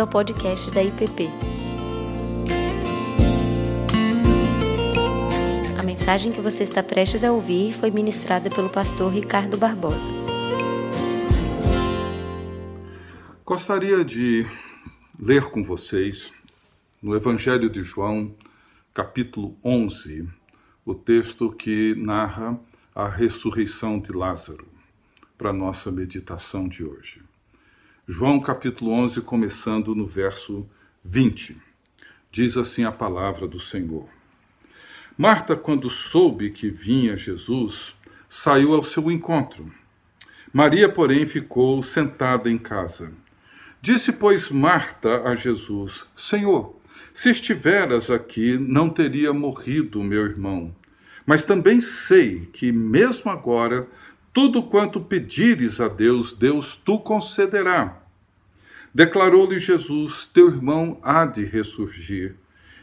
bem-vindo ao podcast da IPP. A mensagem que você está prestes a ouvir foi ministrada pelo pastor Ricardo Barbosa. Gostaria de ler com vocês no Evangelho de João, capítulo 11, o texto que narra a ressurreição de Lázaro, para a nossa meditação de hoje. João capítulo 11, começando no verso 20. Diz assim a palavra do Senhor. Marta, quando soube que vinha Jesus, saiu ao seu encontro. Maria, porém, ficou sentada em casa. Disse, pois, Marta a Jesus: Senhor, se estiveras aqui, não teria morrido meu irmão. Mas também sei que, mesmo agora, tudo quanto pedires a Deus, Deus tu concederá. Declarou-lhe Jesus: Teu irmão há de ressurgir.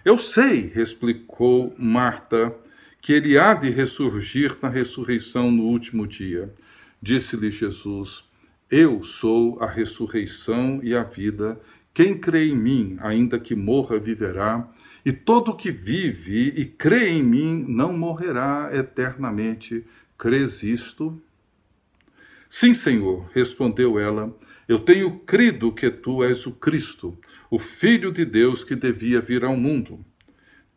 Eu sei, explicou Marta, que ele há de ressurgir na ressurreição no último dia. Disse-lhe Jesus: Eu sou a ressurreição e a vida. Quem crê em mim, ainda que morra, viverá. E todo que vive e crê em mim não morrerá eternamente. Crês isto? Sim, Senhor, respondeu ela. Eu tenho crido que tu és o Cristo, o Filho de Deus que devia vir ao mundo.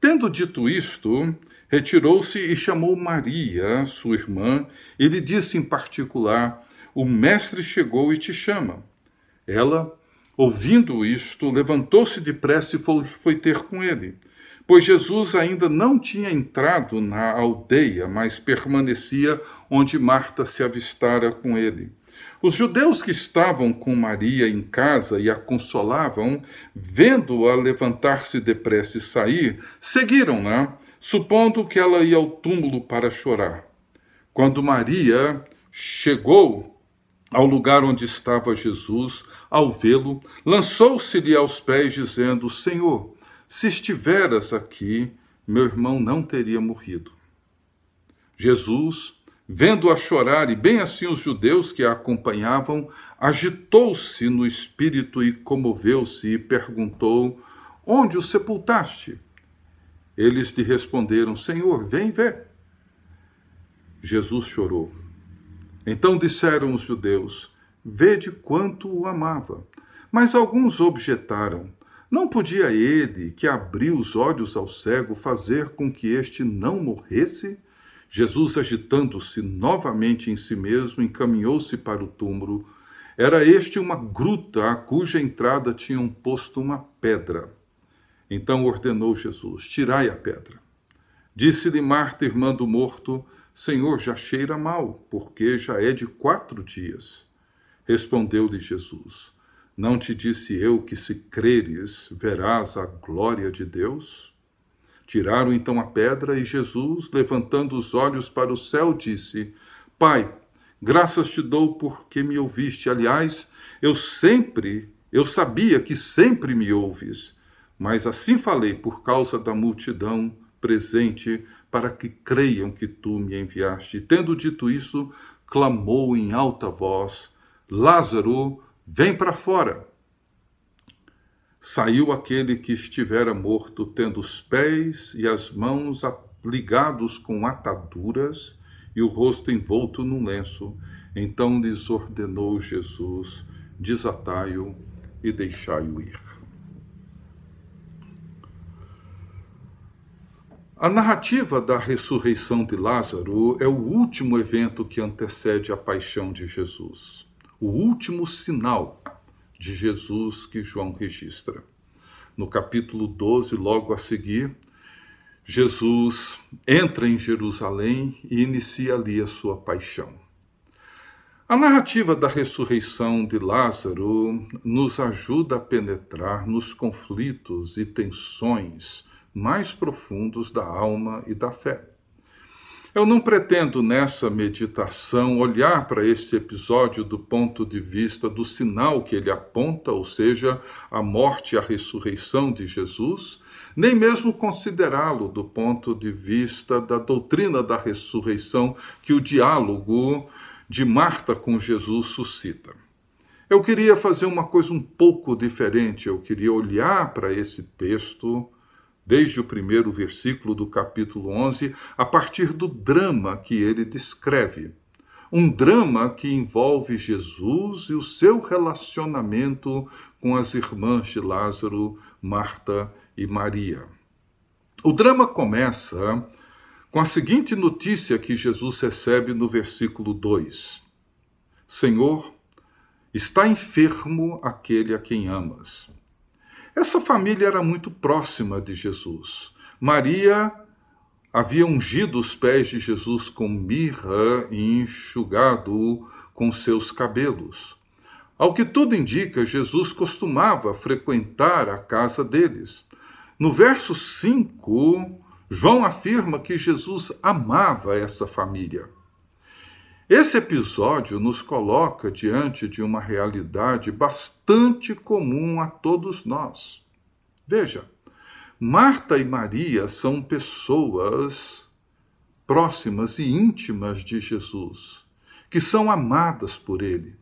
Tendo dito isto, retirou-se e chamou Maria, sua irmã, e lhe disse em particular: O Mestre chegou e te chama. Ela, ouvindo isto, levantou-se depressa e foi, ter com ele. Pois Jesus ainda não tinha entrado na aldeia, mas permanecia onde Marta se avistara com ele. Os judeus que estavam com Maria em casa e a consolavam, vendo-a levantar-se depressa e sair, seguiram-na, supondo que ela ia ao túmulo para chorar. Quando Maria chegou ao lugar onde estava Jesus, ao vê-lo, lançou-se-lhe aos pés, dizendo: Senhor, se estiveras aqui, meu irmão não teria morrido. Jesus, Vendo-a chorar, e bem assim os judeus que a acompanhavam, agitou-se no espírito e comoveu-se e perguntou: Onde o sepultaste? Eles lhe responderam: Senhor, vem ver. Jesus chorou. Então disseram os judeus: Vede quanto o amava. Mas alguns objetaram: Não podia ele, que abriu os olhos ao cego, fazer com que este não morresse? Jesus, agitando-se novamente em si mesmo, encaminhou-se para o túmulo. Era este uma gruta a cuja entrada tinham posto uma pedra. Então ordenou Jesus: Tirai a pedra. Disse-lhe Marta, irmã do morto: Senhor, já cheira mal, porque já é de quatro dias. Respondeu-lhe Jesus: Não te disse eu que, se creres, verás a glória de Deus? Tiraram então a pedra e Jesus, levantando os olhos para o céu, disse: Pai, graças te dou porque me ouviste. Aliás, eu sempre, eu sabia que sempre me ouves, mas assim falei por causa da multidão presente, para que creiam que tu me enviaste. Tendo dito isso, clamou em alta voz: Lázaro, vem para fora. Saiu aquele que estivera morto, tendo os pés e as mãos ligados com ataduras e o rosto envolto num lenço. Então lhes ordenou Jesus: desatai-o e deixai-o ir. A narrativa da ressurreição de Lázaro é o último evento que antecede a paixão de Jesus, o último sinal de Jesus que João registra. No capítulo 12, logo a seguir, Jesus entra em Jerusalém e inicia ali a sua paixão. A narrativa da ressurreição de Lázaro nos ajuda a penetrar nos conflitos e tensões mais profundos da alma e da fé. Eu não pretendo nessa meditação olhar para esse episódio do ponto de vista do sinal que ele aponta, ou seja, a morte e a ressurreição de Jesus, nem mesmo considerá-lo do ponto de vista da doutrina da ressurreição que o diálogo de Marta com Jesus suscita. Eu queria fazer uma coisa um pouco diferente. Eu queria olhar para esse texto, desde o primeiro versículo do capítulo 11, a partir do drama que ele descreve. Um drama que envolve Jesus e o seu relacionamento com as irmãs de Lázaro, Marta e Maria. O drama começa com a seguinte notícia que Jesus recebe no versículo 2: Senhor, está enfermo aquele a quem amas. Essa família era muito próxima de Jesus. Maria havia ungido os pés de Jesus com mirra e enxugado com seus cabelos. Ao que tudo indica, Jesus costumava frequentar a casa deles. No verso 5, João afirma que Jesus amava essa família. Esse episódio nos coloca diante de uma realidade bastante comum a todos nós. Veja, Marta e Maria são pessoas próximas e íntimas de Jesus, que são amadas por ele,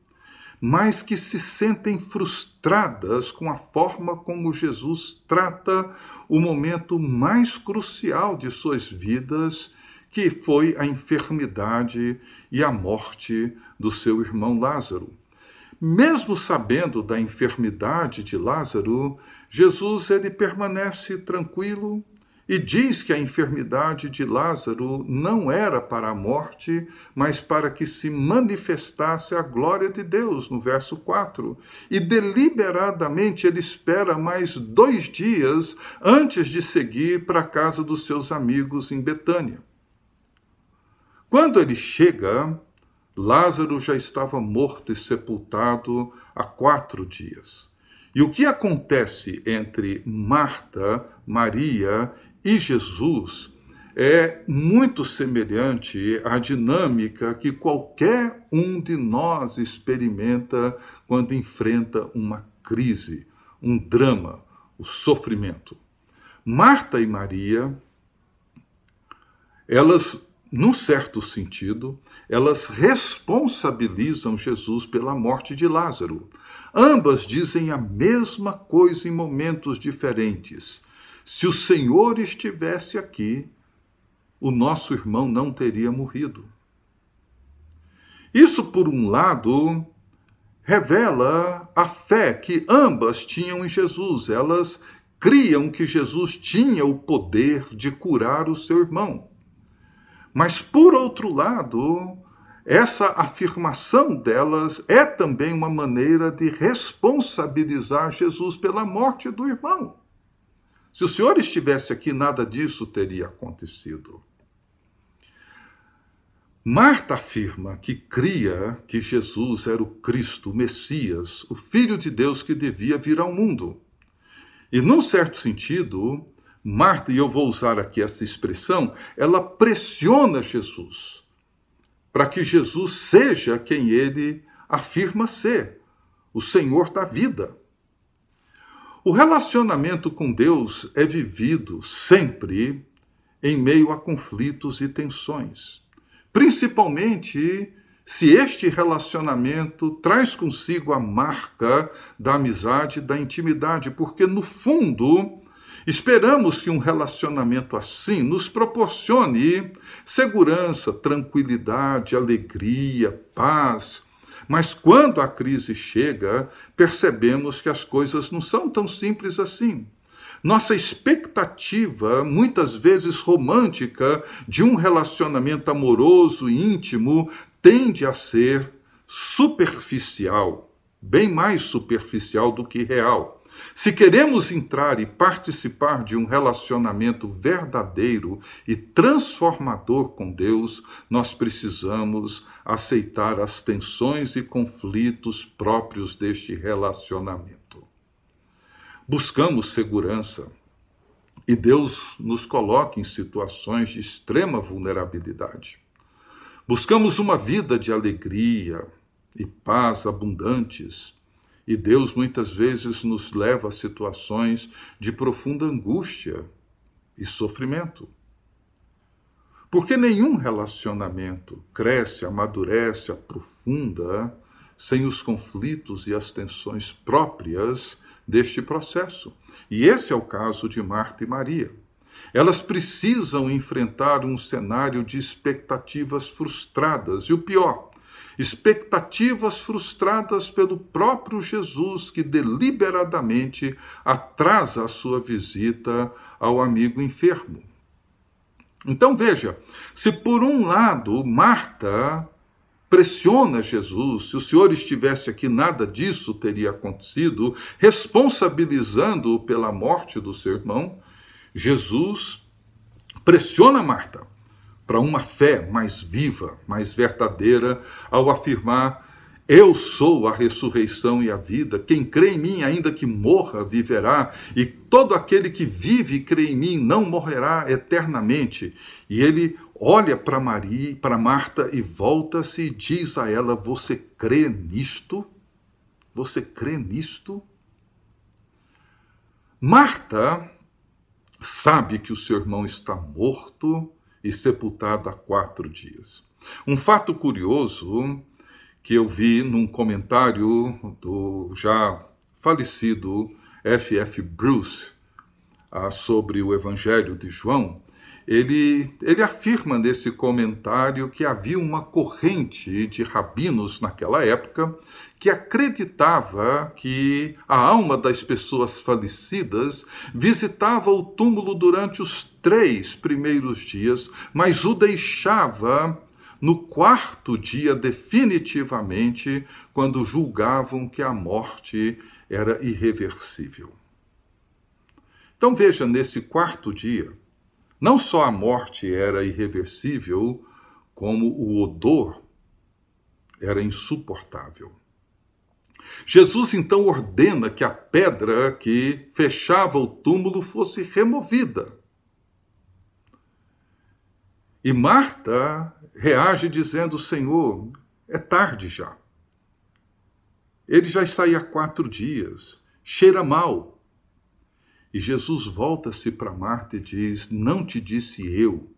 mas que se sentem frustradas com a forma como Jesus trata o momento mais crucial de suas vidas que foi a enfermidade e a morte do seu irmão Lázaro. Mesmo sabendo da enfermidade de Lázaro, Jesus ele permanece tranquilo e diz que a enfermidade de Lázaro não era para a morte, mas para que se manifestasse a glória de Deus, no verso 4. E deliberadamente ele espera mais dois dias antes de seguir para a casa dos seus amigos em Betânia. Quando ele chega, Lázaro já estava morto e sepultado há quatro dias. E o que acontece entre Marta, Maria e Jesus é muito semelhante à dinâmica que qualquer um de nós experimenta quando enfrenta uma crise, um drama, o sofrimento. Marta e Maria, elas num certo sentido, elas responsabilizam Jesus pela morte de Lázaro. Ambas dizem a mesma coisa em momentos diferentes. Se o Senhor estivesse aqui, o nosso irmão não teria morrido. Isso, por um lado, revela a fé que ambas tinham em Jesus. Elas criam que Jesus tinha o poder de curar o seu irmão. Mas, por outro lado, essa afirmação delas é também uma maneira de responsabilizar Jesus pela morte do irmão. Se o Senhor estivesse aqui, nada disso teria acontecido. Marta afirma que cria que Jesus era o Cristo, o Messias, o Filho de Deus que devia vir ao mundo. E, num certo sentido, Marta, e eu vou usar aqui essa expressão, ela pressiona Jesus para que Jesus seja quem ele afirma ser, o Senhor da vida. O relacionamento com Deus é vivido sempre em meio a conflitos e tensões, principalmente se este relacionamento traz consigo a marca da amizade, da intimidade, porque no fundo Esperamos que um relacionamento assim nos proporcione segurança, tranquilidade, alegria, paz. Mas quando a crise chega, percebemos que as coisas não são tão simples assim. Nossa expectativa, muitas vezes romântica, de um relacionamento amoroso e íntimo tende a ser superficial, bem mais superficial do que real. Se queremos entrar e participar de um relacionamento verdadeiro e transformador com Deus, nós precisamos aceitar as tensões e conflitos próprios deste relacionamento. Buscamos segurança e Deus nos coloca em situações de extrema vulnerabilidade. Buscamos uma vida de alegria e paz abundantes e Deus muitas vezes nos leva a situações de profunda angústia e sofrimento. Porque nenhum relacionamento cresce, amadurece, aprofunda sem os conflitos e as tensões próprias deste processo. E esse é o caso de Marta e Maria. Elas precisam enfrentar um cenário de expectativas frustradas. E o pior, expectativas frustradas pelo próprio Jesus, que deliberadamente atrasa a sua visita ao amigo enfermo. Então veja, se por um lado Marta pressiona Jesus, se o Senhor estivesse aqui, nada disso teria acontecido, responsabilizando-o pela morte do seu irmão, Jesus pressiona Marta para uma fé mais viva, mais verdadeira, ao afirmar: Eu sou a ressurreição e a vida. Quem crê em mim, ainda que morra, viverá, e todo aquele que vive e crê em mim não morrerá eternamente. E ele olha para Maria, para Marta e volta-se e diz a ela: Você crê nisto? Você crê nisto? Marta sabe que o seu irmão está morto e sepultado há quatro dias. Um fato curioso que eu vi num comentário do já falecido F.F. Bruce ah, sobre o Evangelho de João, ele, ele afirma nesse comentário que havia uma corrente de rabinos naquela época que acreditava que a alma das pessoas falecidas visitava o túmulo durante os três primeiros dias, mas o deixava no quarto dia definitivamente, quando julgavam que a morte era irreversível. Então veja, nesse quarto dia, não só a morte era irreversível, como o odor era insuportável. Jesus então ordena que a pedra que fechava o túmulo fosse removida. E Marta reage dizendo: Senhor, é tarde já. Ele já está aí há quatro dias, cheira mal. E Jesus volta-se para Marta e diz: Não te disse eu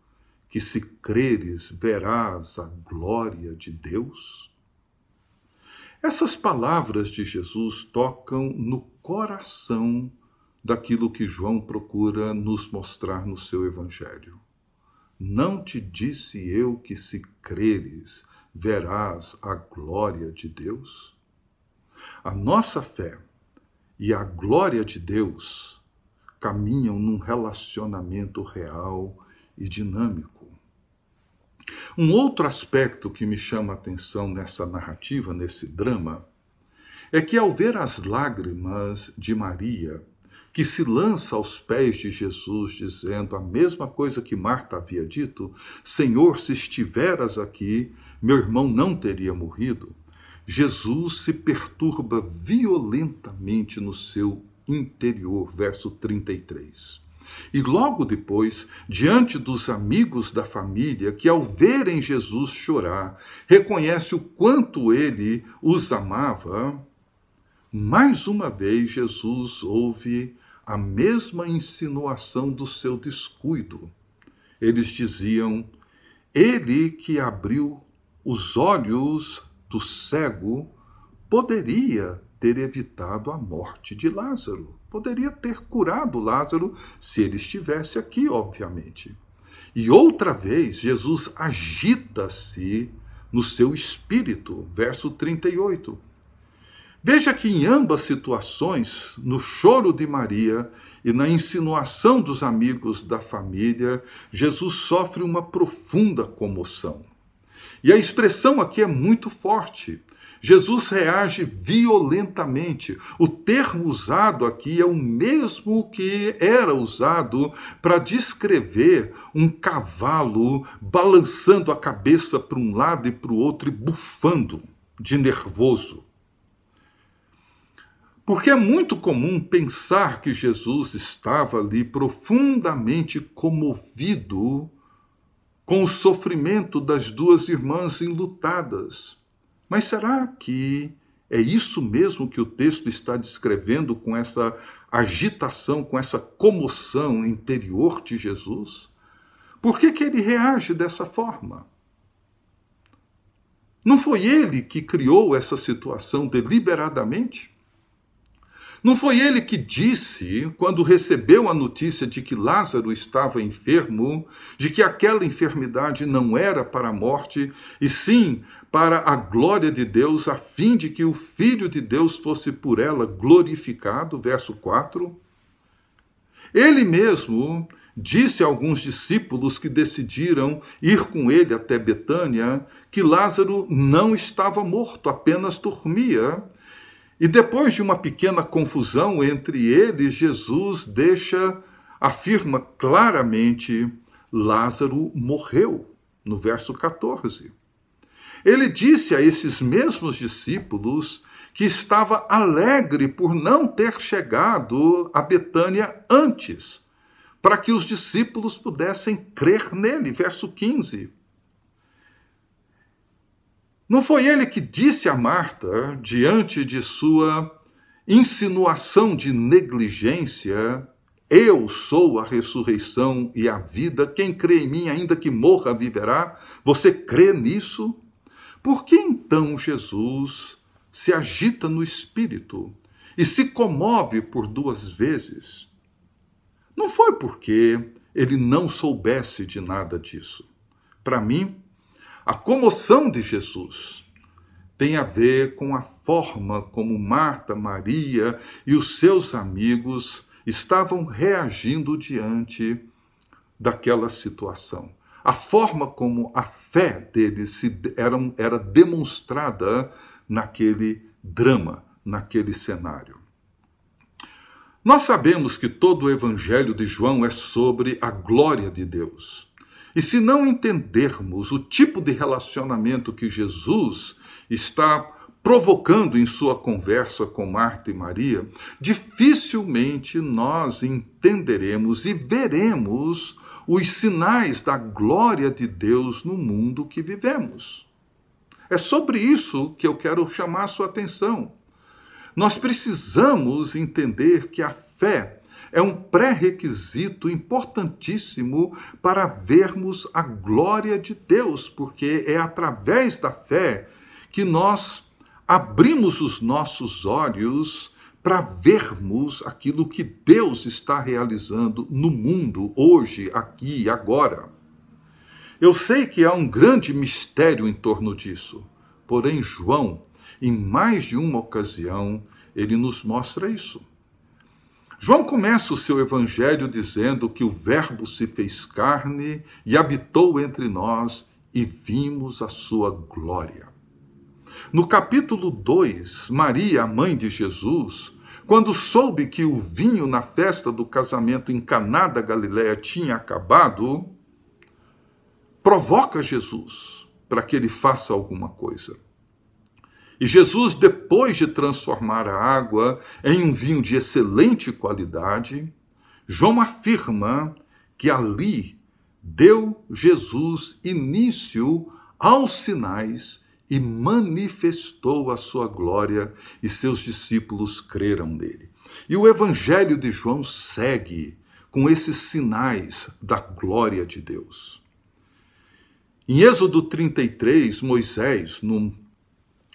que se creres verás a glória de Deus? Essas palavras de Jesus tocam no coração daquilo que João procura nos mostrar no seu Evangelho. Não te disse eu que, se creres, verás a glória de Deus? A nossa fé e a glória de Deus caminham num relacionamento real e dinâmico. Um outro aspecto que me chama a atenção nessa narrativa, nesse drama, é que ao ver as lágrimas de Maria, que se lança aos pés de Jesus, dizendo a mesma coisa que Marta havia dito: Senhor, se estiveras aqui, meu irmão não teria morrido. Jesus se perturba violentamente no seu interior. Verso 33. E logo depois, diante dos amigos da família, que ao verem Jesus chorar, reconhece o quanto ele os amava, mais uma vez Jesus ouve a mesma insinuação do seu descuido. Eles diziam: Ele que abriu os olhos do cego poderia ter evitado a morte de Lázaro. Poderia ter curado Lázaro se ele estivesse aqui, obviamente. E outra vez, Jesus agita-se no seu espírito. Verso 38. Veja que em ambas situações, no choro de Maria e na insinuação dos amigos da família, Jesus sofre uma profunda comoção. E a expressão aqui é muito forte. Jesus reage violentamente. O termo usado aqui é o mesmo que era usado para descrever um cavalo balançando a cabeça para um lado e para o outro e bufando de nervoso. Porque é muito comum pensar que Jesus estava ali profundamente comovido com o sofrimento das duas irmãs enlutadas. Mas será que é isso mesmo que o texto está descrevendo com essa agitação, com essa comoção interior de Jesus? Por que, que ele reage dessa forma? Não foi ele que criou essa situação deliberadamente? Não foi ele que disse, quando recebeu a notícia de que Lázaro estava enfermo, de que aquela enfermidade não era para a morte, e sim para a glória de Deus, a fim de que o Filho de Deus fosse por ela glorificado? Verso 4. Ele mesmo disse a alguns discípulos que decidiram ir com ele até Betânia que Lázaro não estava morto, apenas dormia. E depois de uma pequena confusão entre eles, Jesus deixa, afirma claramente: Lázaro morreu, no verso 14. Ele disse a esses mesmos discípulos que estava alegre por não ter chegado a Betânia antes, para que os discípulos pudessem crer nele. Verso 15. Não foi ele que disse a Marta, diante de sua insinuação de negligência, eu sou a ressurreição e a vida, quem crê em mim, ainda que morra, viverá. Você crê nisso? Por que então Jesus se agita no espírito e se comove por duas vezes? Não foi porque ele não soubesse de nada disso. Para mim, a comoção de Jesus tem a ver com a forma como Marta, Maria e os seus amigos estavam reagindo diante daquela situação. A forma como a fé deles se, era, era demonstrada naquele drama, naquele cenário. Nós sabemos que todo o Evangelho de João é sobre a glória de Deus. E se não entendermos o tipo de relacionamento que Jesus está provocando em sua conversa com Marta e Maria, dificilmente nós entenderemos e veremos os sinais da glória de Deus no mundo que vivemos. É sobre isso que eu quero chamar a sua atenção. Nós precisamos entender que a fé é um pré-requisito importantíssimo para vermos a glória de Deus, porque é através da fé que nós abrimos os nossos olhos para vermos aquilo que Deus está realizando no mundo, hoje, aqui e agora. Eu sei que há um grande mistério em torno disso, porém, João, em mais de uma ocasião, ele nos mostra isso. João começa o seu evangelho dizendo que o Verbo se fez carne e habitou entre nós e vimos a sua glória. No capítulo 2, Maria, a mãe de Jesus, quando soube que o vinho na festa do casamento em Caná da Galiléia tinha acabado, provoca Jesus para que ele faça alguma coisa. E Jesus, depois de transformar a água em um vinho de excelente qualidade, João afirma que ali deu Jesus início aos sinais e manifestou a sua glória, e seus discípulos creram nele. E o evangelho de João segue com esses sinais da glória de Deus. Em Êxodo 33, Moisés, num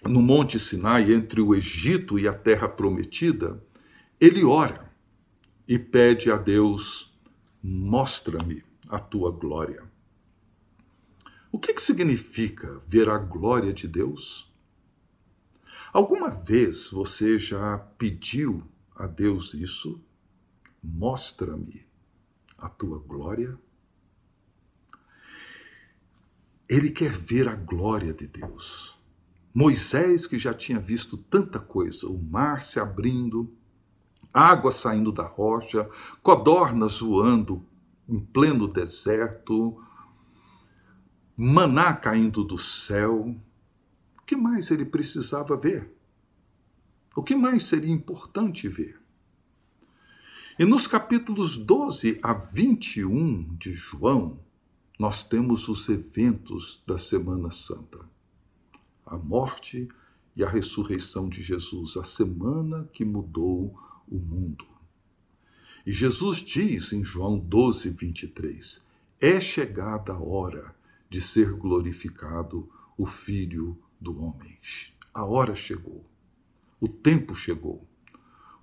no Monte Sinai, entre o Egito e a terra prometida, ele ora e pede a Deus: mostra-me a tua glória. O que, que significa ver a glória de Deus? Alguma vez você já pediu a Deus isso? Mostra-me a tua glória. Ele quer ver a glória de Deus. Moisés, que já tinha visto tanta coisa, o mar se abrindo, água saindo da rocha, codornas voando em pleno deserto, maná caindo do céu. O que mais ele precisava ver? O que mais seria importante ver? E nos capítulos 12 a 21 de João, nós temos os eventos da Semana Santa a morte e a ressurreição de Jesus, a semana que mudou o mundo. E Jesus diz em João 12, 23: É chegada a hora de ser glorificado o Filho do homem. A hora chegou. O tempo chegou.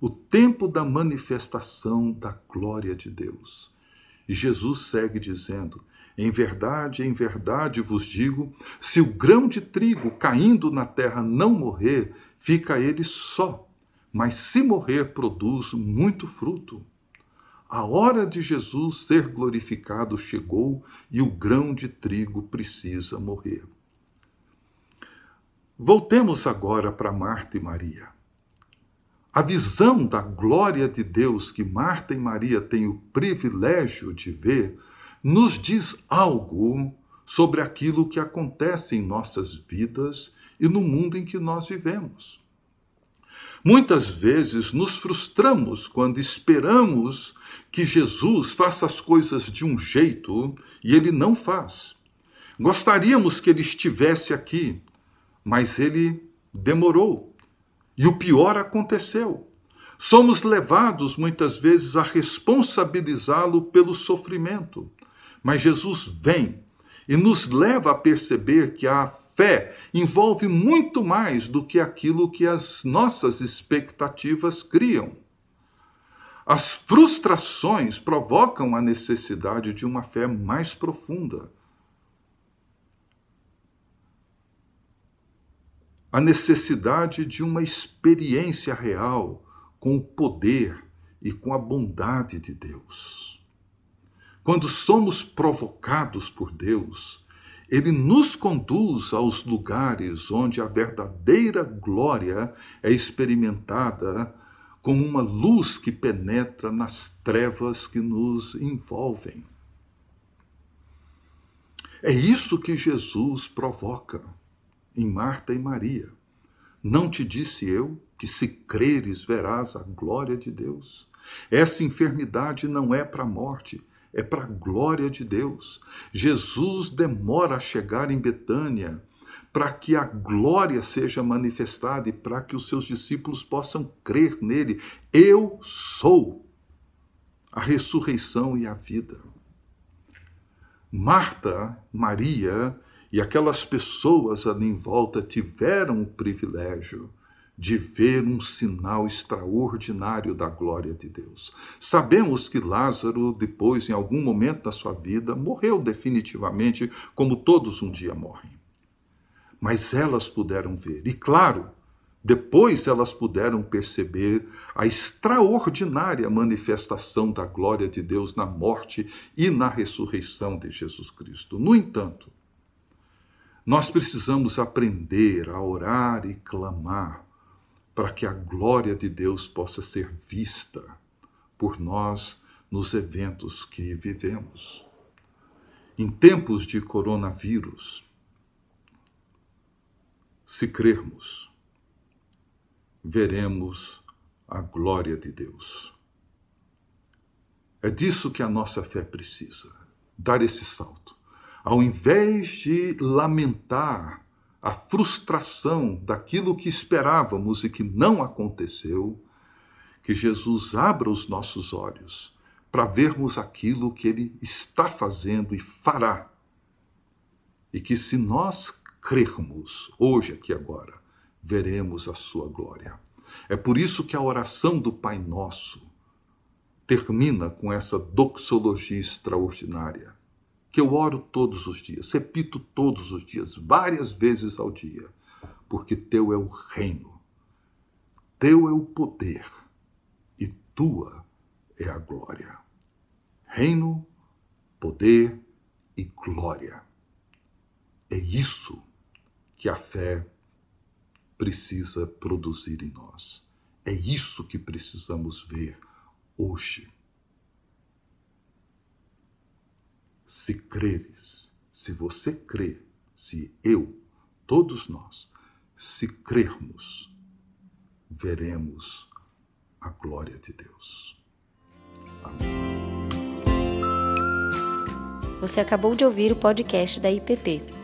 O tempo da manifestação da glória de Deus. E Jesus segue dizendo: Em verdade, em verdade vos digo: se o grão de trigo caindo na terra não morrer, fica ele só, mas se morrer, produz muito fruto. A hora de Jesus ser glorificado chegou e o grão de trigo precisa morrer. Voltemos agora para Marta e Maria. A visão da glória de Deus que Marta e Maria têm o privilégio de ver nos diz algo sobre aquilo que acontece em nossas vidas e no mundo em que nós vivemos. Muitas vezes nos frustramos quando esperamos que Jesus faça as coisas de um jeito e ele não faz. Gostaríamos que ele estivesse aqui, mas ele demorou. E o pior aconteceu. Somos levados muitas vezes a responsabilizá-lo pelo sofrimento. Mas Jesus vem e nos leva a perceber que a fé envolve muito mais do que aquilo que as nossas expectativas criam. As frustrações provocam a necessidade de uma fé mais profunda. A necessidade de uma experiência real com o poder e com a bondade de Deus. Quando somos provocados por Deus, ele nos conduz aos lugares onde a verdadeira glória é experimentada como uma luz que penetra nas trevas que nos envolvem. É isso que Jesus provoca em Marta e Maria. Não te disse eu que se creres verás a glória de Deus? Essa enfermidade não é para a morte, é para a glória de Deus. Jesus demora a chegar em Betânia para que a glória seja manifestada e para que os seus discípulos possam crer nele. Eu sou a ressurreição e a vida. Marta, Maria e aquelas pessoas ali em volta tiveram o privilégio de ver um sinal extraordinário da glória de Deus. Sabemos que Lázaro, depois, em algum momento da sua vida, morreu definitivamente, como todos um dia morrem mas elas puderam ver. E claro, depois elas puderam perceber a extraordinária manifestação da glória de Deus na morte e na ressurreição de Jesus Cristo. No entanto, nós precisamos aprender a orar e clamar para que a glória de Deus possa ser vista por nós nos eventos que vivemos. Em tempos de coronavírus, se crermos, veremos a glória de Deus. É disso que a nossa fé precisa, dar esse salto. Ao invés de lamentar a frustração daquilo que esperávamos e que não aconteceu, que Jesus abra os nossos olhos para vermos aquilo que Ele está fazendo e fará. E que se nós crermos, hoje, aqui agora, veremos a sua glória. É por isso que a oração do Pai Nosso termina com essa doxologia extraordinária, que eu oro todos os dias, repito todos os dias, várias vezes ao dia, porque teu é o reino, teu é o poder e tua é a glória. Reino, poder e glória. É isso que a fé precisa produzir em nós. É isso que precisamos ver hoje. Se creres, se você crê, se eu, todos nós, se crermos, veremos a glória de Deus. Amém. Você acabou de ouvir o podcast da IPP.